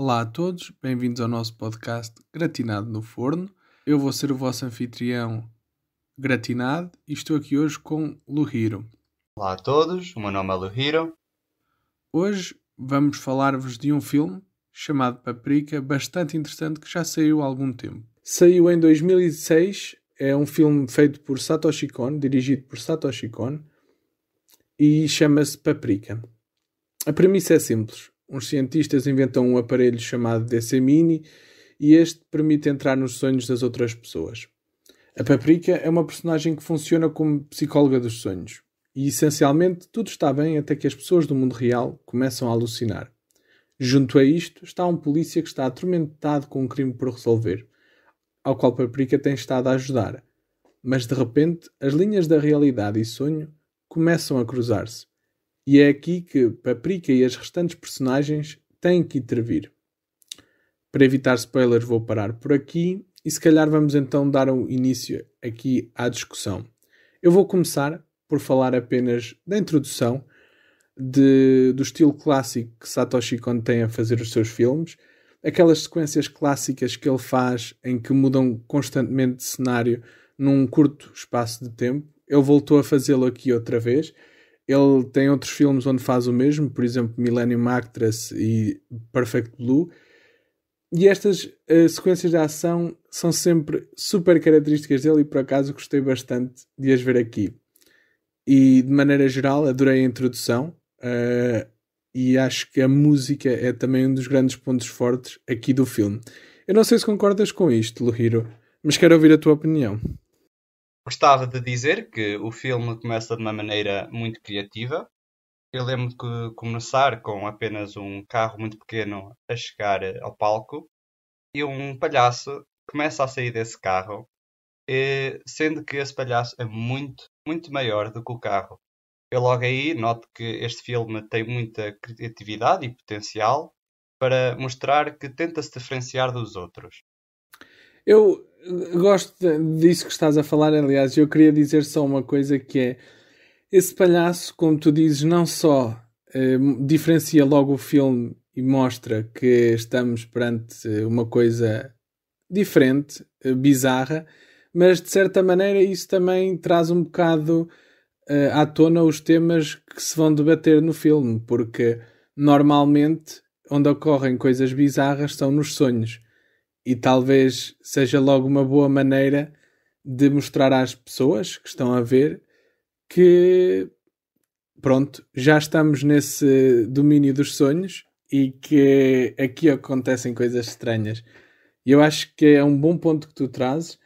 Olá a todos, bem-vindos ao nosso podcast Gratinado no Forno. Eu vou ser o vosso anfitrião Gratinado e estou aqui hoje com Luhiro. Olá a todos, o meu nome é Luhiro. Hoje vamos falar-vos de um filme chamado Paprika, bastante interessante, que já saiu há algum tempo. Saiu em 2006, é um filme feito por Satoshi Kon, dirigido por Satoshi Kon, e chama-se Paprika. A premissa é simples. Uns cientistas inventam um aparelho chamado DC Mini e este permite entrar nos sonhos das outras pessoas. A Paprika é uma personagem que funciona como psicóloga dos sonhos. E essencialmente tudo está bem até que as pessoas do mundo real começam a alucinar. Junto a isto está um polícia que está atormentado com um crime por resolver, ao qual Paprika tem estado a ajudar. Mas de repente as linhas da realidade e sonho começam a cruzar-se. E é aqui que Paprika e as restantes personagens têm que intervir. Para evitar spoilers, vou parar por aqui e se calhar vamos então dar um início aqui à discussão. Eu vou começar por falar apenas da introdução de, do estilo clássico que Satoshi Kon tem a fazer os seus filmes, aquelas sequências clássicas que ele faz em que mudam constantemente de cenário num curto espaço de tempo. Ele voltou a fazê-lo aqui outra vez ele tem outros filmes onde faz o mesmo, por exemplo, Millennium Actress e Perfect Blue. E estas uh, sequências de ação são sempre super características dele e por acaso gostei bastante de as ver aqui. E de maneira geral adorei a introdução uh, e acho que a música é também um dos grandes pontos fortes aqui do filme. Eu não sei se concordas com isto, Luhiro, mas quero ouvir a tua opinião. Gostava de dizer que o filme começa de uma maneira muito criativa. Eu lembro de começar com apenas um carro muito pequeno a chegar ao palco e um palhaço começa a sair desse carro, sendo que esse palhaço é muito, muito maior do que o carro. Eu logo aí noto que este filme tem muita criatividade e potencial para mostrar que tenta se diferenciar dos outros. Eu gosto disso que estás a falar, aliás, eu queria dizer só uma coisa que é esse palhaço, como tu dizes, não só eh, diferencia logo o filme e mostra que estamos perante uma coisa diferente, eh, bizarra, mas de certa maneira isso também traz um bocado eh, à tona os temas que se vão debater no filme, porque normalmente onde ocorrem coisas bizarras são nos sonhos e talvez seja logo uma boa maneira de mostrar às pessoas que estão a ver que pronto, já estamos nesse domínio dos sonhos e que aqui acontecem coisas estranhas. E eu acho que é um bom ponto que tu trazes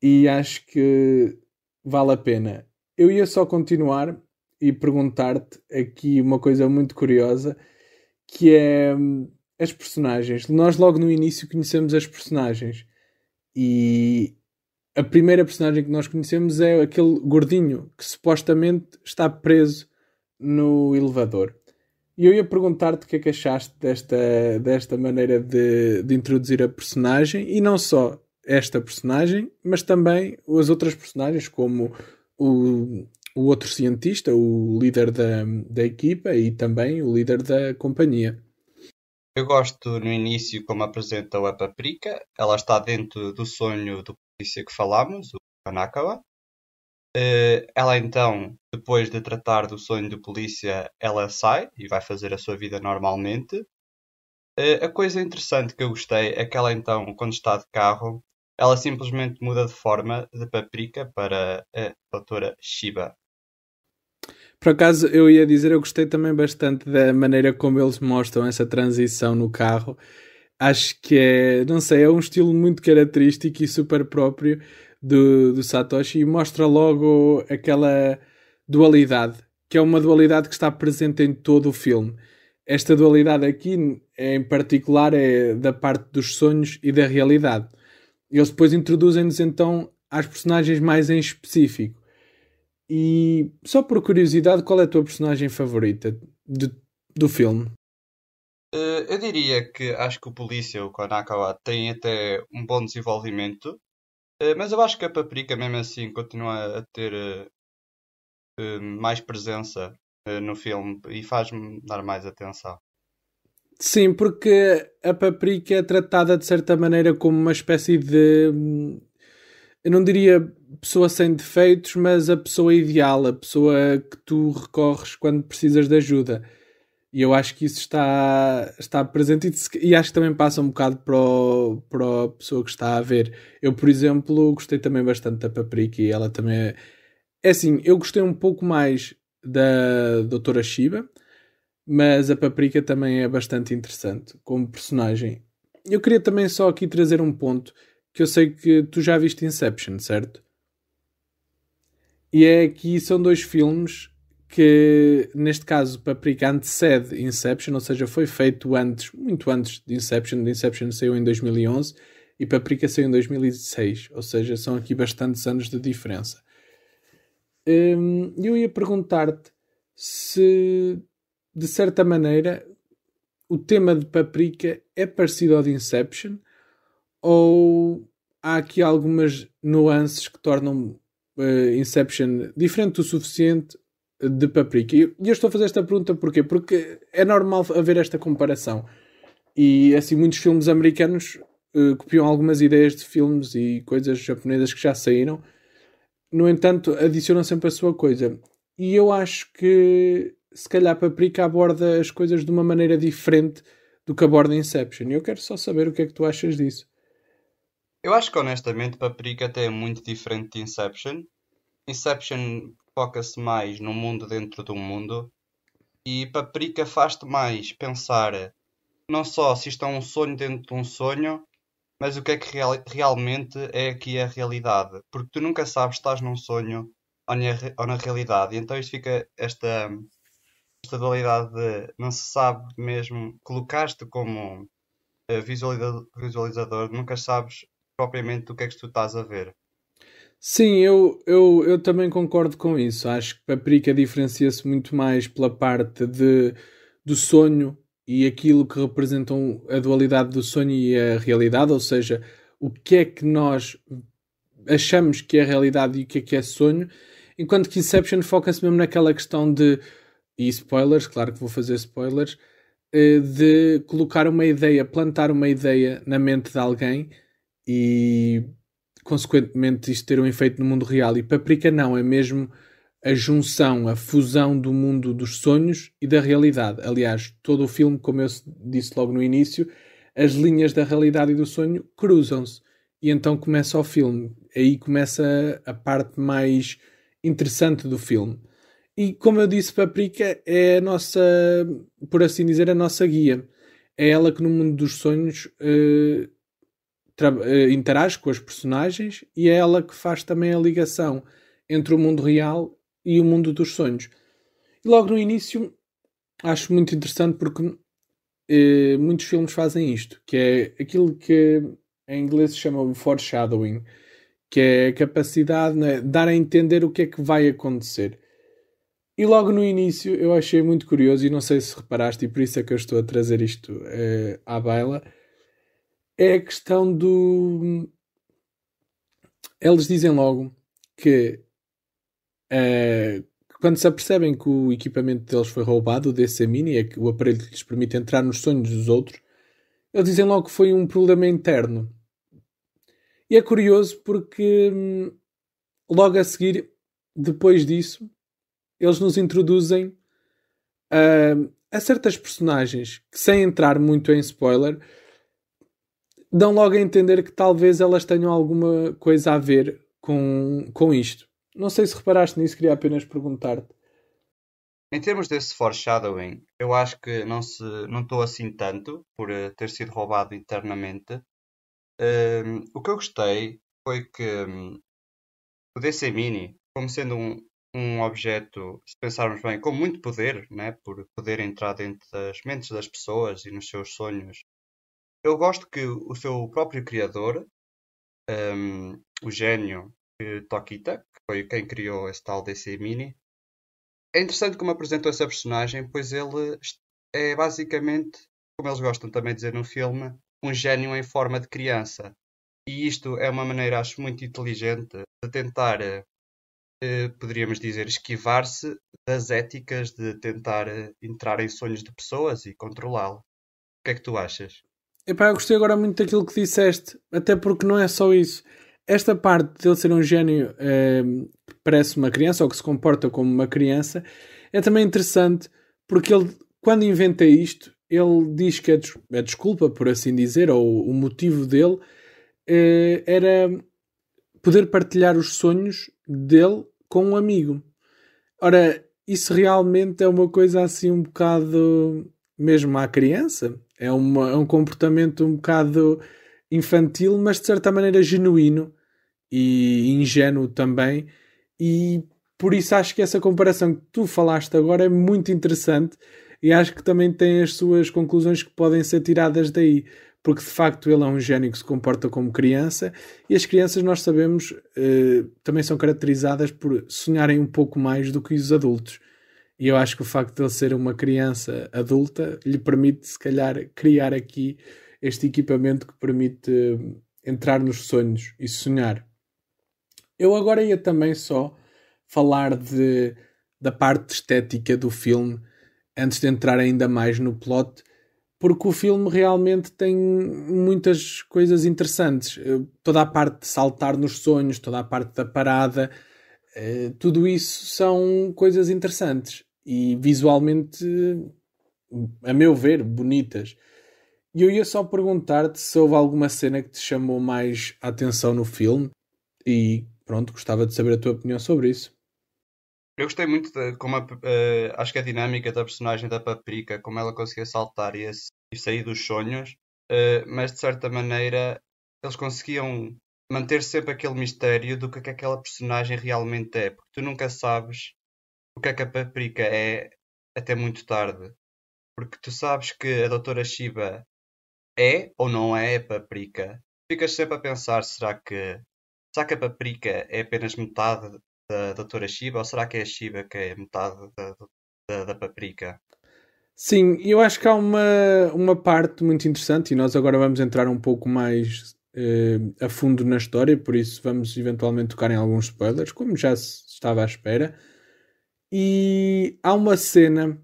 e acho que vale a pena. Eu ia só continuar e perguntar-te aqui uma coisa muito curiosa que é as personagens. Nós logo no início conhecemos as personagens e a primeira personagem que nós conhecemos é aquele gordinho que supostamente está preso no elevador. E eu ia perguntar-te o que é que achaste desta, desta maneira de, de introduzir a personagem e não só esta personagem, mas também as outras personagens, como o, o outro cientista, o líder da, da equipa e também o líder da companhia. Eu gosto no início como apresentam a Paprika. Ela está dentro do sonho do polícia que falámos, o Kanakawa. Uh, ela então, depois de tratar do sonho do polícia, ela sai e vai fazer a sua vida normalmente. Uh, a coisa interessante que eu gostei é que ela então, quando está de carro, ela simplesmente muda de forma de Paprika para a doutora Shiba. Por acaso, eu ia dizer, eu gostei também bastante da maneira como eles mostram essa transição no carro. Acho que é, não sei, é um estilo muito característico e super próprio do, do Satoshi e mostra logo aquela dualidade, que é uma dualidade que está presente em todo o filme. Esta dualidade aqui, em particular, é da parte dos sonhos e da realidade. Eles depois introduzem-nos então às personagens mais em específico. E só por curiosidade, qual é a tua personagem favorita de, do filme? Uh, eu diria que acho que o polícia, o Konakawa, tem até um bom desenvolvimento, uh, mas eu acho que a Paprika, mesmo assim, continua a ter uh, mais presença no filme e faz-me dar mais atenção. Sim, porque a Paprika é tratada de certa maneira como uma espécie de. Eu não diria pessoa sem defeitos, mas a pessoa ideal, a pessoa que tu recorres quando precisas de ajuda. E eu acho que isso está, está presente e, e acho que também passa um bocado para, o, para a pessoa que está a ver. Eu, por exemplo, gostei também bastante da Paprika e ela também é. É assim, eu gostei um pouco mais da Doutora Shiba mas a Paprika também é bastante interessante como personagem. Eu queria também só aqui trazer um ponto que eu sei que tu já viste Inception, certo? E é que são dois filmes que, neste caso, Paprika antecede Inception, ou seja, foi feito antes, muito antes de Inception. Inception saiu em 2011 e Paprika saiu em 2016, ou seja, são aqui bastantes anos de diferença. Hum, eu ia perguntar-te se de certa maneira, o tema de Paprika é parecido ao de Inception? Ou há aqui algumas nuances que tornam uh, Inception diferente o suficiente de Paprika? E eu estou a fazer esta pergunta porquê? Porque é normal haver esta comparação. E assim, muitos filmes americanos uh, copiam algumas ideias de filmes e coisas japonesas que já saíram. No entanto, adicionam sempre a sua coisa. E eu acho que se calhar Paprika aborda as coisas de uma maneira diferente do que aborda Inception. E eu quero só saber o que é que tu achas disso. Eu acho que honestamente Paprika até é muito diferente de Inception. Inception foca-se mais no mundo dentro do mundo e Paprika faz-te mais pensar não só se isto é um sonho dentro de um sonho, mas o que é que real, realmente é aqui a realidade. Porque tu nunca sabes se estás num sonho ou na, realidade. E então isto fica esta esta dualidade de não se sabe mesmo, colocaste como eh, visualizador, nunca sabes propriamente o que é que tu estás a ver. Sim, eu, eu, eu também concordo com isso. Acho que Paprika diferencia-se muito mais pela parte de, do sonho e aquilo que representam a dualidade do sonho e a realidade, ou seja, o que é que nós achamos que é realidade e o que é que é sonho, enquanto que Inception foca-se mesmo naquela questão de e spoilers, claro que vou fazer spoilers, eh, de colocar uma ideia, plantar uma ideia na mente de alguém e consequentemente isto ter um efeito no mundo real. E Paprika não, é mesmo a junção, a fusão do mundo dos sonhos e da realidade. Aliás, todo o filme, como eu disse logo no início, as linhas da realidade e do sonho cruzam-se. E então começa o filme. Aí começa a parte mais interessante do filme. E como eu disse, Paprika é a nossa, por assim dizer, a nossa guia. É ela que no mundo dos sonhos uh, interage com as personagens e é ela que faz também a ligação entre o mundo real e o mundo dos sonhos. E logo no início acho muito interessante porque uh, muitos filmes fazem isto, que é aquilo que em inglês se chama foreshadowing, que é a capacidade né, de dar a entender o que é que vai acontecer. E logo no início eu achei muito curioso, e não sei se reparaste, e por isso é que eu estou a trazer isto uh, à baila, é a questão do. Eles dizem logo que uh, quando se apercebem que o equipamento deles foi roubado, o DC Mini, é que o aparelho que lhes permite entrar nos sonhos dos outros, eles dizem logo que foi um problema interno. E é curioso porque hum, logo a seguir, depois disso, eles nos introduzem uh, a certas personagens que, sem entrar muito em spoiler, dão logo a entender que talvez elas tenham alguma coisa a ver com, com isto. Não sei se reparaste nisso, queria apenas perguntar-te. Em termos desse foreshadowing, eu acho que não se não estou assim tanto por uh, ter sido roubado internamente. Uh, o que eu gostei foi que um, o DC Mini, como sendo um, um objeto, se pensarmos bem, com muito poder, né, por poder entrar dentro das mentes das pessoas e nos seus sonhos. Eu gosto que o seu próprio criador, um, o gênio Tokita, que foi quem criou esse tal DC Mini, é interessante como apresentou essa personagem, pois ele é basicamente, como eles gostam também de dizer no filme, um gênio em forma de criança. E isto é uma maneira, acho, muito inteligente de tentar eh, eh, poderíamos dizer, esquivar-se das éticas de tentar eh, entrar em sonhos de pessoas e controlá-las. que é que tu achas? Epá, eu gostei agora muito daquilo que disseste, até porque não é só isso. Esta parte dele ser um gênio é, que parece uma criança ou que se comporta como uma criança é também interessante porque ele, quando inventa isto, ele diz que a, des a desculpa, por assim dizer, ou o motivo dele é, era poder partilhar os sonhos dele com um amigo. Ora, isso realmente é uma coisa assim um bocado mesmo à criança. É, uma, é um comportamento um bocado infantil, mas de certa maneira genuíno e ingênuo também. E por isso acho que essa comparação que tu falaste agora é muito interessante e acho que também tem as suas conclusões que podem ser tiradas daí. Porque de facto ele é um gênio que se comporta como criança e as crianças, nós sabemos, eh, também são caracterizadas por sonharem um pouco mais do que os adultos. E eu acho que o facto de ele ser uma criança adulta lhe permite, se calhar, criar aqui este equipamento que permite uh, entrar nos sonhos e sonhar. Eu agora ia também só falar de, da parte estética do filme, antes de entrar ainda mais no plot, porque o filme realmente tem muitas coisas interessantes. Eh, toda a parte de saltar nos sonhos, toda a parte da parada, eh, tudo isso são coisas interessantes e visualmente, a meu ver, bonitas. E eu ia só perguntar-te se houve alguma cena que te chamou mais a atenção no filme e pronto, gostava de saber a tua opinião sobre isso. Eu gostei muito de como a, uh, acho que a dinâmica da personagem da Paprika, como ela conseguia saltar e, e sair dos sonhos, uh, mas de certa maneira eles conseguiam manter sempre aquele mistério do que, é que aquela personagem realmente é, porque tu nunca sabes o que é que a Paprika é até muito tarde. Porque tu sabes que a Doutora Shiba é ou não é a Paprika. Ficas sempre a pensar, será que, será que a Paprika é apenas metade da Doutora Shiba ou será que é a Shiba que é metade da, da, da Paprika? Sim, eu acho que há uma, uma parte muito interessante e nós agora vamos entrar um pouco mais eh, a fundo na história, por isso vamos eventualmente tocar em alguns spoilers, como já se estava à espera. E há uma cena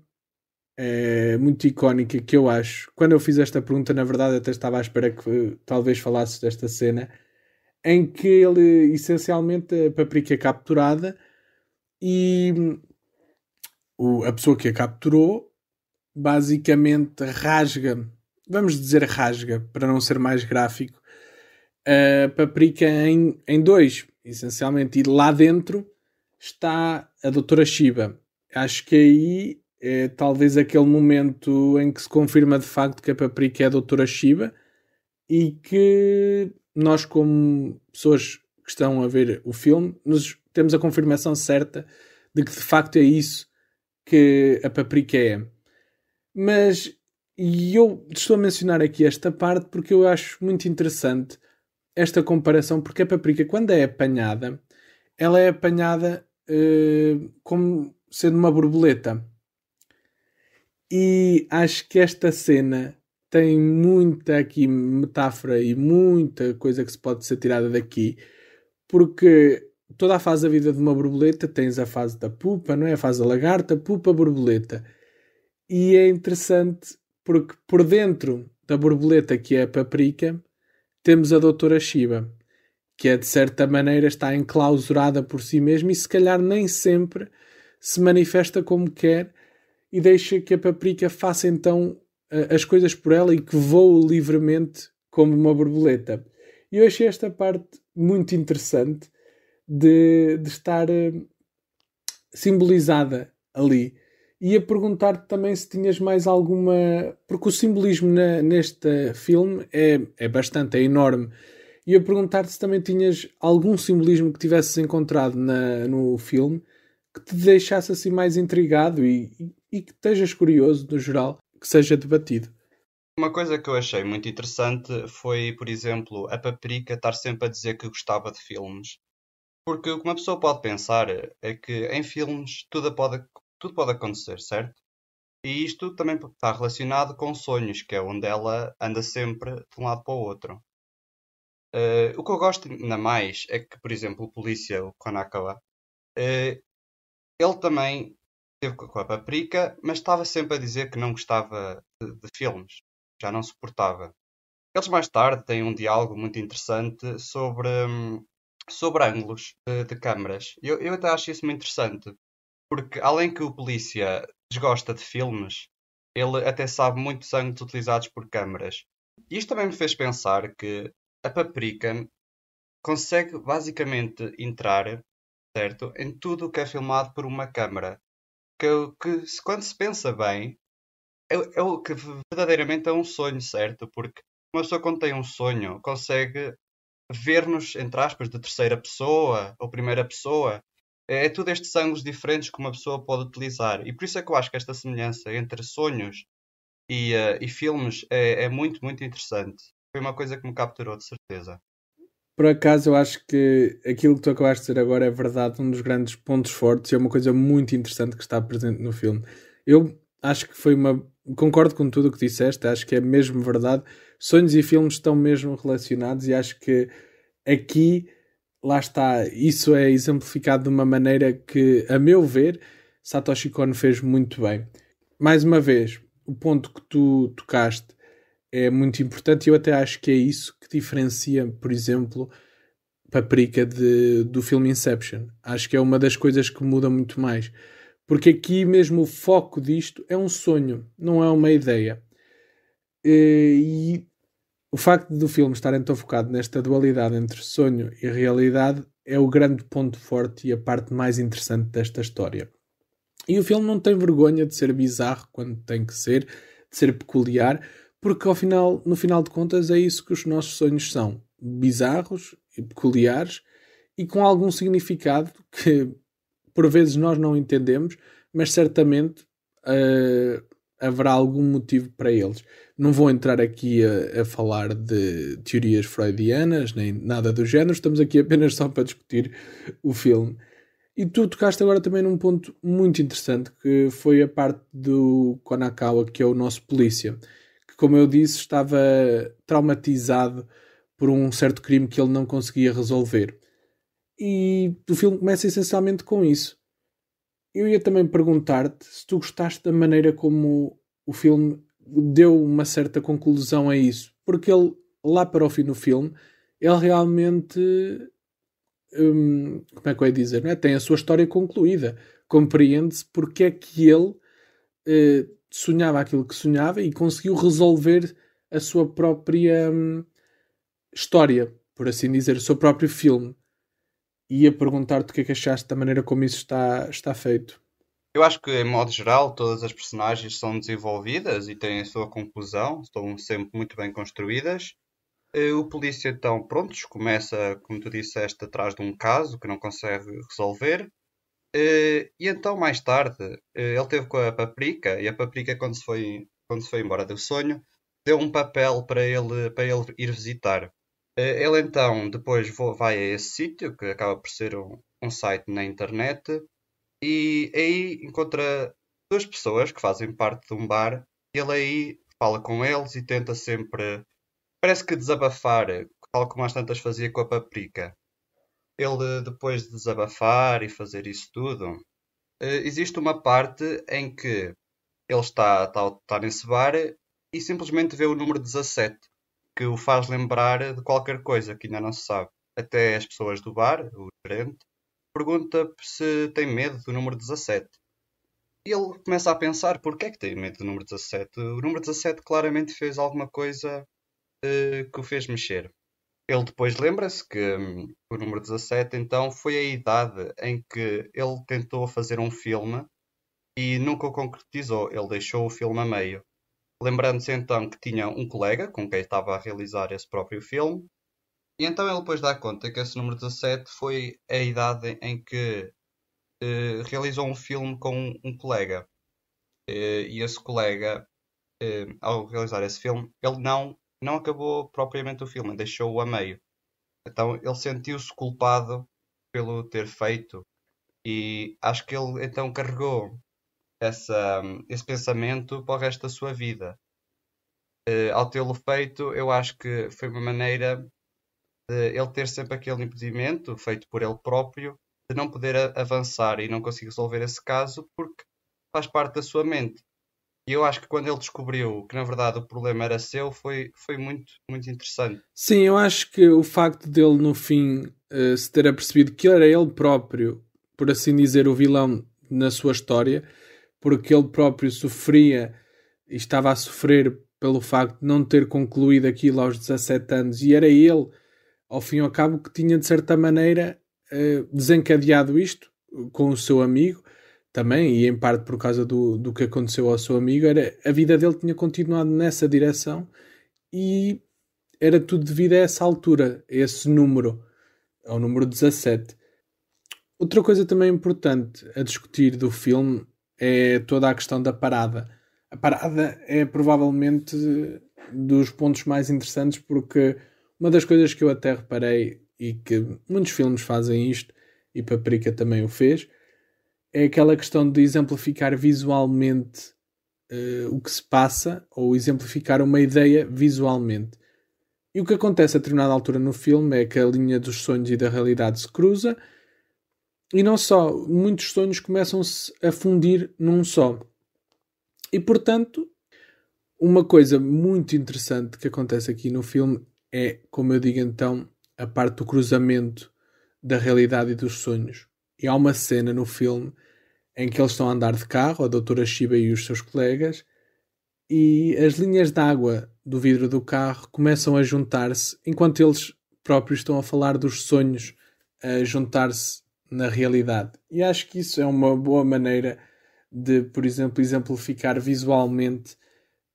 é, muito icónica que eu acho. Quando eu fiz esta pergunta, na verdade, até estava à espera que talvez falasses desta cena em que ele essencialmente a paprika é capturada e o, a pessoa que a capturou basicamente rasga, vamos dizer rasga, para não ser mais gráfico, a paprika em, em dois, essencialmente, e lá dentro está a doutora Shiba. Acho que aí é talvez aquele momento em que se confirma de facto que a Paprika é a doutora Shiba e que nós, como pessoas que estão a ver o filme, nos, temos a confirmação certa de que de facto é isso que a Paprika é. Mas e eu estou a mencionar aqui esta parte porque eu acho muito interessante esta comparação, porque a paprika, quando é apanhada, ela é apanhada uh, como sendo uma borboleta. E acho que esta cena tem muita aqui metáfora e muita coisa que se pode ser tirada daqui, porque toda a fase da vida de uma borboleta tens a fase da pupa, não é? A fase da lagarta, pupa, borboleta. E é interessante porque por dentro da borboleta, que é a paprika, temos a doutora Shiba que é de certa maneira está enclausurada por si mesma e se calhar nem sempre se manifesta como quer e deixa que a paprika faça então as coisas por ela e que voe livremente como uma borboleta. E eu achei esta parte muito interessante de, de estar uh, simbolizada ali. E a perguntar-te também se tinhas mais alguma. Porque o simbolismo na, neste filme é, é bastante, é enorme. E eu perguntar-te se também tinhas algum simbolismo que tivesses encontrado na, no filme que te deixasse assim mais intrigado e, e, e que estejas curioso, no geral, que seja debatido. Uma coisa que eu achei muito interessante foi, por exemplo, a Paprika estar sempre a dizer que gostava de filmes. Porque o que uma pessoa pode pensar é que em filmes tudo pode, tudo pode acontecer, certo? E isto também está relacionado com sonhos, que é onde ela anda sempre de um lado para o outro. Uh, o que eu gosto ainda mais é que, por exemplo, o polícia, o Konakawa, uh, ele também esteve com a Paprika, mas estava sempre a dizer que não gostava de, de filmes. já não suportava. Eles mais tarde têm um diálogo muito interessante sobre, hum, sobre ângulos de, de câmaras. Eu, eu até acho isso muito interessante, porque além que o polícia desgosta de filmes, ele até sabe muitos ângulos utilizados por câmaras. Isto também me fez pensar que a Paprika consegue basicamente entrar certo, em tudo o que é filmado por uma câmara. Que, que quando se pensa bem, é, é o que verdadeiramente é um sonho, certo? Porque uma pessoa quando tem um sonho consegue ver-nos, entre aspas, de terceira pessoa ou primeira pessoa. É, é tudo estes ângulos diferentes que uma pessoa pode utilizar. E por isso é que eu acho que esta semelhança entre sonhos e, uh, e filmes é, é muito, muito interessante. Foi uma coisa que me capturou, de certeza. Por acaso, eu acho que aquilo que tu acabaste de dizer agora é verdade, um dos grandes pontos fortes e é uma coisa muito interessante que está presente no filme. Eu acho que foi uma. Concordo com tudo o que disseste, acho que é mesmo verdade. Sonhos e filmes estão mesmo relacionados e acho que aqui, lá está, isso é exemplificado de uma maneira que, a meu ver, Satoshi Kon fez muito bem. Mais uma vez, o ponto que tu tocaste é muito importante e eu até acho que é isso que diferencia, por exemplo, Paprika de, do filme Inception. Acho que é uma das coisas que muda muito mais. Porque aqui mesmo o foco disto é um sonho, não é uma ideia. E o facto do filme estar então focado nesta dualidade entre sonho e realidade é o grande ponto forte e a parte mais interessante desta história. E o filme não tem vergonha de ser bizarro quando tem que ser, de ser peculiar, porque ao final, no final de contas é isso que os nossos sonhos são, bizarros e peculiares e com algum significado que por vezes nós não entendemos, mas certamente uh, haverá algum motivo para eles. Não vou entrar aqui a, a, falar de teorias freudianas nem nada do género, estamos aqui apenas só para discutir o filme. E tu tocaste agora também num ponto muito interessante que foi a parte do Konakawa, que é o nosso polícia como eu disse, estava traumatizado por um certo crime que ele não conseguia resolver. E o filme começa essencialmente com isso. Eu ia também perguntar-te se tu gostaste da maneira como o filme deu uma certa conclusão a isso. Porque ele, lá para o fim do filme, ele realmente. Hum, como é que eu ia dizer? Não é? Tem a sua história concluída. Compreende-se porque é que ele. Eh, sonhava aquilo que sonhava e conseguiu resolver a sua própria hum, história, por assim dizer, o seu próprio filme. Ia perguntar-te o que é que achaste da maneira como isso está, está feito. Eu acho que, em modo geral, todas as personagens são desenvolvidas e têm a sua conclusão, estão sempre muito bem construídas. Eh, o polícia, então, prontos, começa, como tu disseste, atrás de um caso que não consegue resolver. Uh, e então, mais tarde, uh, ele teve com a Paprika, e a Paprika, quando se foi, quando se foi embora do sonho, deu um papel para ele, para ele ir visitar. Uh, ele então, depois vai a esse sítio, que acaba por ser um, um site na internet, e aí encontra duas pessoas que fazem parte de um bar. Ele aí fala com eles e tenta sempre, parece que desabafar, tal como às tantas fazia com a Paprika ele depois de desabafar e fazer isso tudo, eh, existe uma parte em que ele está, está, está nesse bar e simplesmente vê o número 17, que o faz lembrar de qualquer coisa que ainda não se sabe. Até as pessoas do bar, o gerente, pergunta se tem medo do número 17. E ele começa a pensar porque é que tem medo do número 17. O número 17 claramente fez alguma coisa uh, que o fez mexer. Ele depois lembra-se que hum, o número 17 então foi a idade em que ele tentou fazer um filme e nunca o concretizou. Ele deixou o filme a meio. Lembrando-se então que tinha um colega com quem estava a realizar esse próprio filme. E então ele depois dá conta que esse número 17 foi a idade em que eh, realizou um filme com um, colega. Eh, e esse colega, eh, ao realizar esse filme, ele não não acabou propriamente o filme, deixou-o a meio. Então ele sentiu-se culpado pelo ter feito e acho que ele então carregou essa, esse pensamento para o resto da sua vida. Uh, ao tê-lo feito, eu acho que foi uma maneira de ele ter sempre aquele impedimento feito por ele próprio de não poder avançar e não conseguir resolver esse caso porque faz parte da sua mente. E eu acho que quando ele descobriu que na verdade o problema era seu, foi, foi muito, muito interessante. Sim, eu acho que o facto dele no fim uh, se ter apercebido que era ele próprio, por assim dizer, o vilão na sua história, porque ele próprio sofria e estava a sofrer pelo facto de não ter concluído aquilo aos 17 anos e era ele, ao fim e ao cabo, que tinha de certa maneira uh, desencadeado isto com o seu amigo também, e em parte por causa do, do que aconteceu ao seu amigo, era a vida dele tinha continuado nessa direção e era tudo devido a essa altura, a esse número, ao número 17. Outra coisa também importante a discutir do filme é toda a questão da parada. A parada é provavelmente dos pontos mais interessantes porque uma das coisas que eu até reparei e que muitos filmes fazem isto e Paprika também o fez é aquela questão de exemplificar visualmente uh, o que se passa ou exemplificar uma ideia visualmente. E o que acontece a determinada altura no filme é que a linha dos sonhos e da realidade se cruza e não só, muitos sonhos começam-se a fundir num só. E portanto, uma coisa muito interessante que acontece aqui no filme é, como eu digo então, a parte do cruzamento da realidade e dos sonhos. E há uma cena no filme em que eles estão a andar de carro, a doutora Shiba e os seus colegas, e as linhas de água do vidro do carro começam a juntar-se enquanto eles próprios estão a falar dos sonhos a juntar-se na realidade. E acho que isso é uma boa maneira de, por exemplo, exemplificar visualmente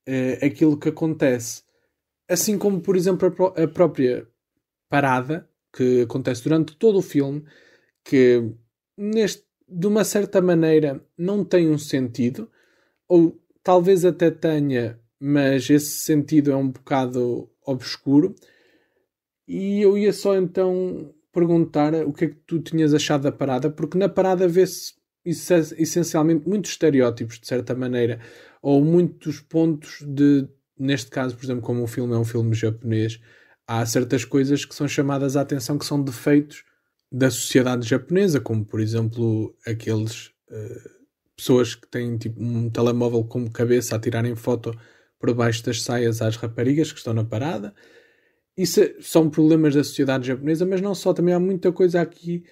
eh, aquilo que acontece. Assim como, por exemplo, a, a própria parada que acontece durante todo o filme, que neste, de uma certa maneira não tem um sentido, ou talvez até tenha, mas esse sentido é um bocado obscuro. E eu ia só então perguntar o que é que tu tinhas achado da parada, porque na parada vê-se essencialmente muitos estereótipos, de certa maneira, ou muitos pontos de, neste caso, por exemplo, como o filme é um filme japonês, há certas coisas que são chamadas a atenção que são defeitos da sociedade japonesa, como por exemplo aqueles uh, pessoas que têm tipo um telemóvel como cabeça a tirarem foto por baixo das saias às raparigas que estão na parada. Isso é, são problemas da sociedade japonesa, mas não só, também há muita coisa aqui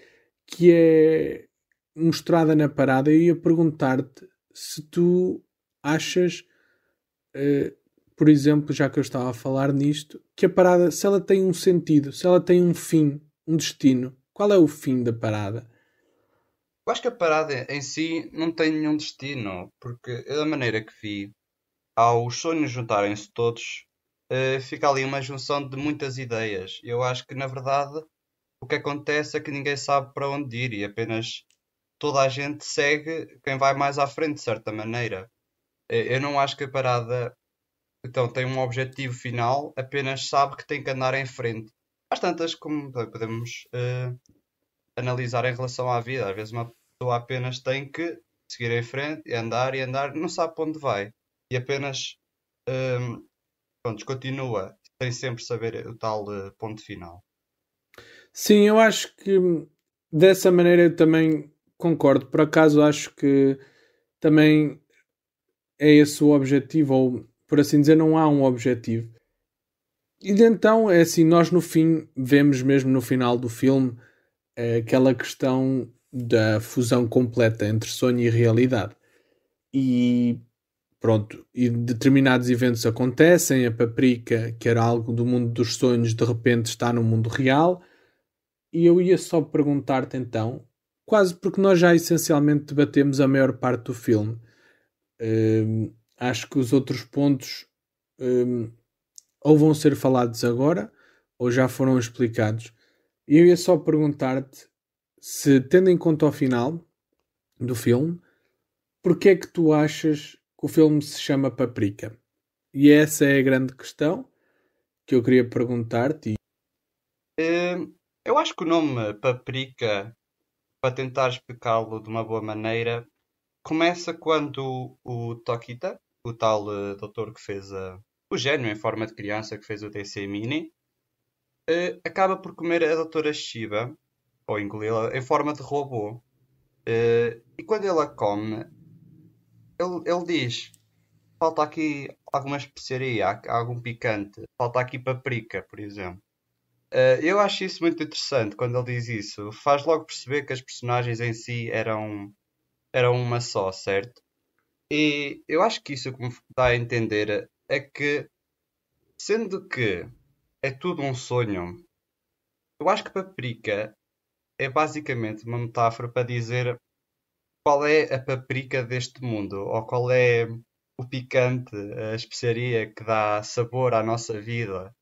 que é mostrada na parada. Eu ia perguntar-te se tu achas uh, por exemplo, já que eu estava a falar nisto, que a parada, se ela tem um sentido, se ela tem um fim, um destino, qual é o fim da parada? Eu acho que a parada em si não tem nenhum destino, porque da maneira que vi, ao sonhos juntarem-se todos, uh, fica ali uma junção de muitas ideias. Eu acho que na verdade o que acontece é que ninguém sabe para onde ir e apenas toda a gente segue quem vai mais à frente, de certa maneira. Eh, eu não acho que a parada então tem um objetivo final, apenas sabe que tem que andar em frente. Às tantas, como podemos uh, analisar em relação à vida, às vezes uma pessoa apenas tem que seguir em frente e andar e andar, não sabe para onde vai e apenas pronto, continua sem sempre saber o tal uh, ponto final. Sim, eu acho que dessa maneira eu também concordo. Por acaso acho que também é esse o objetivo, ou por assim dizer, não há um objetivo. E então, é assim, nós no fim vemos mesmo no final do filme é, aquela questão da fusão completa entre sonho e realidade. E pronto, e determinados eventos acontecem, a Paprika, que era algo do mundo dos sonhos, de repente está no mundo real. E eu ia só perguntar-te então, quase porque nós já essencialmente debatemos a maior parte do filme. Uh, acho que os outros pontos um, ou vão ser falados agora ou já foram explicados. E eu ia só perguntar-te se, tendo em conta o final do filme, porque é que tu achas que o filme se chama Paprika? E essa é a grande questão que eu queria perguntar-te. Hum, eu acho que o nome Paprika, para tentar explicá-lo de uma boa maneira, começa quando o Tokita, o tal uh, doutor que fez a, o gênio em forma de criança que fez o DC Mini, uh, acaba por comer a doutora Shiba, ou engoli-la, em forma de robô. E quando ele a come, ele, ele diz: falta aqui alguma especiaria, algum picante. Falta aqui paprika, por exemplo. Uh, eu acho isso muito interessante quando ele diz isso. Faz logo perceber que as personagens em si eram, eram uma só, certo? E eu acho que isso que me dá a entender é que, sendo que é tudo um sonho, eu acho que paprika é basicamente uma metáfora para dizer qual é a paprika deste mundo, ou qual é o picante, a especiaria que dá sabor à nossa vida.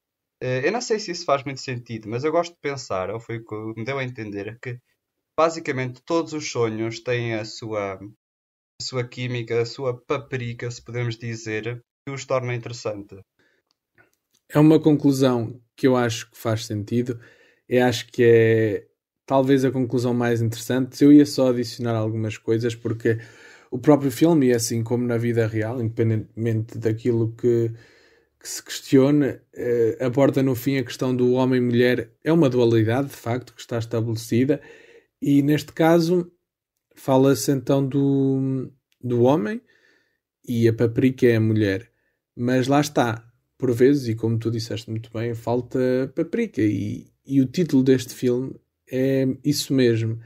Eh, eu não sei se isso faz muito sentido, mas eu gosto de pensar, ou foi o que me deu a entender, que basicamente todos os sonhos têm a sua, a sua química, a sua paprika, se podemos dizer, que os torna interessante. É uma conclusão que eu acho que faz sentido. Eu acho que é talvez a conclusão mais interessante. Eu ia só adicionar algumas coisas, porque o próprio filme, e assim como na vida real, independentemente daquilo que, que se questiona, eh, aborda no fim a questão do homem e mulher. É uma dualidade, de facto, que está estabelecida, e neste caso fala-se então do, do homem e a paprika é a mulher. Mas lá está, por vezes, e como tu disseste muito bem, falta paprika. E, e o título deste filme é isso mesmo.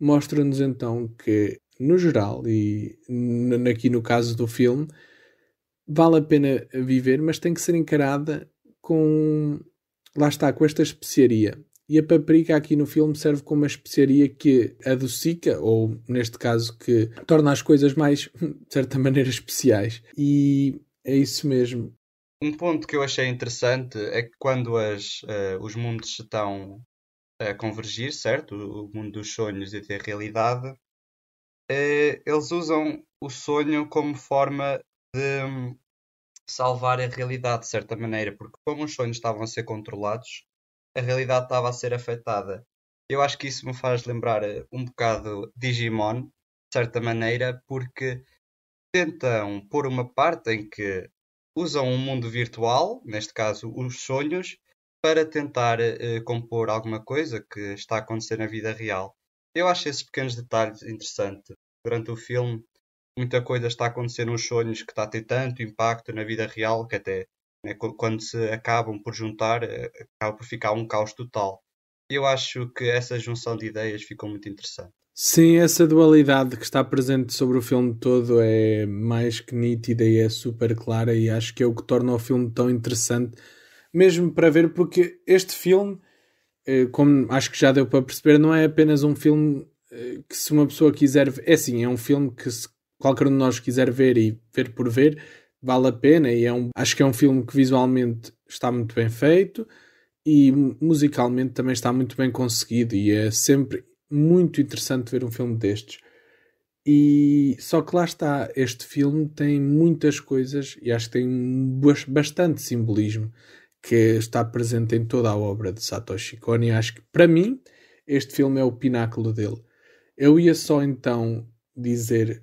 Mostra-nos então que, no geral, e aqui no caso do filme, vale a pena viver, mas tem que ser encarada com. Lá está, com esta especiaria. E a paprika aqui no filme serve como uma especiaria que adocica, ou neste caso, que torna as coisas mais, de certa maneira, especiais. E é isso mesmo. Um ponto que eu achei interessante é que quando as, uh, os mundos estão a convergir, certo? O mundo dos sonhos e da realidade, uh, eles usam o sonho como forma de um, salvar a realidade, de certa maneira, porque como os sonhos estavam a ser controlados, a realidade estava a ser afetada. Eu acho que isso me faz lembrar eh, um bocado Digimon, de certa maneira, porque tentam pôr uma parte em que usam um mundo virtual, neste caso os sonhos, para tentar uh, compor alguma coisa que está a acontecer na vida real. Eu acho esses pequenos detalhes interessantes. Durante o filme, muita coisa está a acontecer nos sonhos que está a ter tanto impacto na vida real que até né, quando se acabam por juntar, uh, acaba por ficar um caos total. Eu acho que essa junção de ideias ficou muito interessante. Sim, essa dualidade que está presente sobre o filme todo é mais que nítida e é super clara, e acho que é o que torna o filme tão interessante, mesmo para ver, porque este filme, eh, como acho que já deu para perceber, não é apenas um filme eh, que, se uma pessoa quiser ver, é sim, é um filme que se qualquer um de nós quiser ver e ver por ver, vale a pena, e é um, acho que é um filme que visualmente está muito bem feito e musicalmente também está muito bem conseguido, e é sempre muito interessante ver um filme destes. E só que lá está, este filme tem muitas coisas e acho que tem bastante simbolismo que está presente em toda a obra de Satoshi Kon e acho que para mim este filme é o pináculo dele. Eu ia só então dizer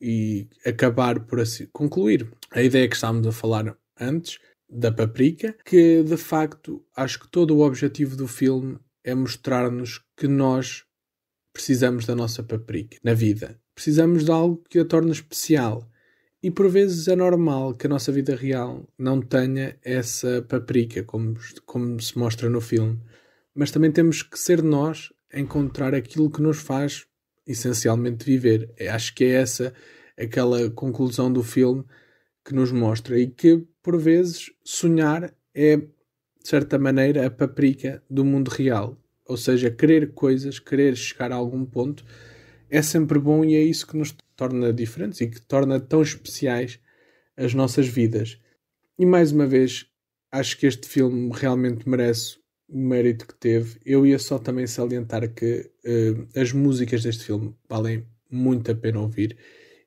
e acabar por assim concluir a ideia que estávamos a falar antes da paprika, que de facto acho que todo o objetivo do filme é mostrar-nos que nós precisamos da nossa paprika na vida. Precisamos de algo que a torne especial. E por vezes é normal que a nossa vida real não tenha essa paprika, como, como se mostra no filme. Mas também temos que ser nós a encontrar aquilo que nos faz essencialmente viver. Acho que é essa aquela conclusão do filme que nos mostra e que por vezes sonhar é de certa maneira a paprika do mundo real ou seja, querer coisas, querer chegar a algum ponto, é sempre bom e é isso que nos torna diferentes e que torna tão especiais as nossas vidas. E mais uma vez, acho que este filme realmente merece o mérito que teve. Eu ia só também salientar que uh, as músicas deste filme valem muito a pena ouvir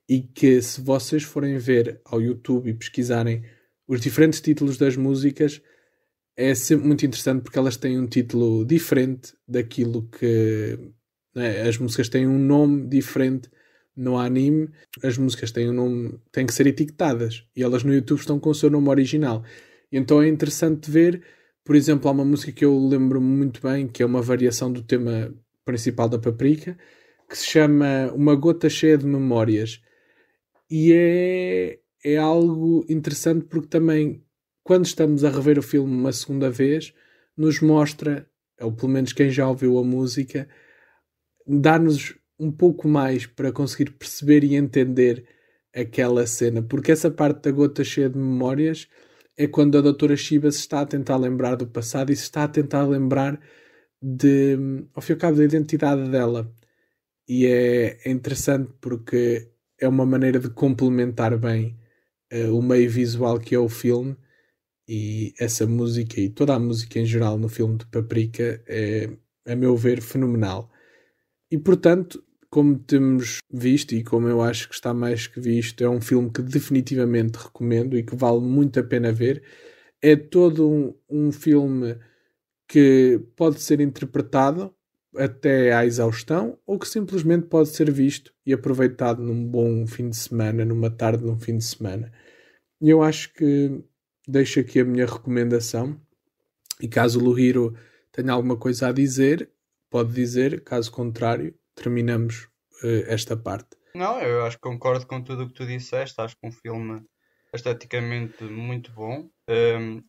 e que se vocês forem ver ao YouTube e pesquisarem os diferentes títulos das músicas, é sempre muito interessante porque elas têm um título diferente daquilo que. Né, as músicas têm um nome diferente no anime, as músicas têm um nome, têm que ser etiquetadas e elas no YouTube estão com o seu nome original. Então é interessante ver, por exemplo, há uma música que eu lembro muito bem, que é uma variação do tema principal da Paprika, que se chama Uma Gota Cheia de Memórias. E é, é algo interessante porque também, quando estamos a rever o filme uma segunda vez, nos mostra, ou pelo menos quem já ouviu a música, dá-nos um pouco mais para conseguir perceber e entender aquela cena, porque essa parte da gota cheia de memórias é quando a doutora Shiba se está a tentar lembrar do passado e se está a tentar lembrar de, ao fim e ao cabo, da identidade dela. E é, é interessante porque é uma maneira de complementar bem uh, o meio visual que é o filme e essa música e toda a música em geral no filme de Paprika é, a meu ver, fenomenal. E portanto, como temos visto e como eu acho que está mais que visto, é um filme que definitivamente recomendo e que vale muito a pena ver. É todo um, um filme que pode ser interpretado até à exaustão ou que simplesmente pode ser visto e aproveitado num bom fim de semana, numa tarde, num fim de semana. E eu acho que deixo aqui a minha recomendação e caso o Luhiro tenha alguma coisa a dizer, pode dizer, caso contrário, terminamos uh, esta parte. Não, eu acho que concordo com tudo o que tu disseste. Acho que um filme esteticamente muito bom. Um,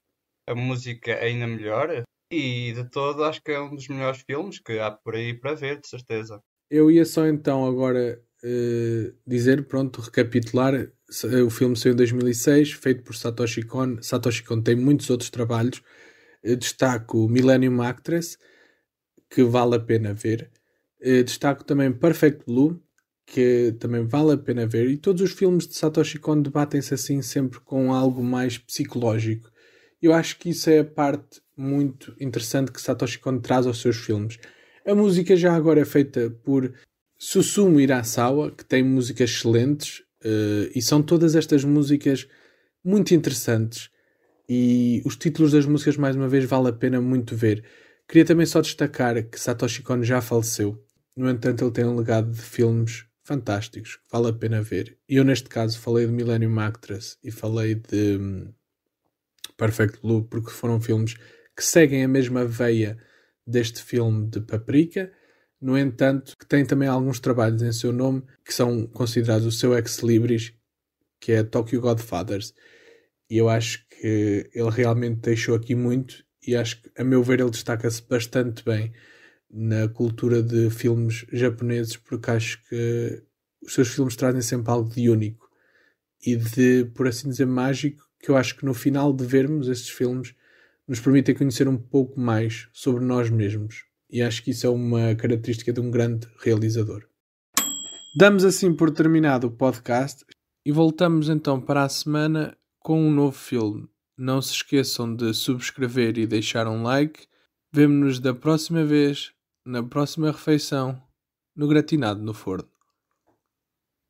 a música ainda melhor. E de todo, acho que é um dos melhores filmes que há por aí para ver, de certeza. Eu ia só então agora uh, dizer, pronto, recapitular. O filme saiu em 2006, feito por Satoshi Kon. Satoshi Kon tem muitos outros trabalhos. Eu destaco Millennium Actress, que vale a pena ver. Uh, destaco também Perfect Blue, que também vale a pena ver. E todos os filmes de Satoshi Kon debatem-se assim sempre com algo mais psicológico. Eu acho que isso é a parte muito interessante que Satoshi Kon traz aos seus filmes. A música já agora é feita por Susumu Irasawa, que tem músicas excelentes, uh, e são todas estas músicas muito interessantes. E os títulos das músicas, mais uma vez, vale a pena muito ver. Queria também só destacar que Satoshi Kon já faleceu. No entanto, ele tem um legado de filmes fantásticos, vale a pena ver. E eu, neste caso, falei de Millennium Actress e falei de hum, Perfect Blue, porque foram filmes que seguem a mesma veia deste filme de Paprika. No entanto, que tem também alguns trabalhos em seu nome que são considerados o seu ex-libris, que é Tokyo Godfathers. E eu acho que ele realmente deixou aqui muito e acho que, a meu ver, ele destaca-se bastante bem na cultura de filmes japoneses, porque acho que os seus filmes trazem sempre algo de único e de, por assim dizer, mágico, que eu acho que no final de vermos estes filmes nos permitem conhecer um pouco mais sobre nós mesmos. E acho que isso é uma característica de um grande realizador. Damos assim por terminado o podcast e voltamos então para a semana com um novo filme. Não se esqueçam de subscrever e deixar um like. Vemo-nos da próxima vez, na próxima refeição, no Gratinado no Forno.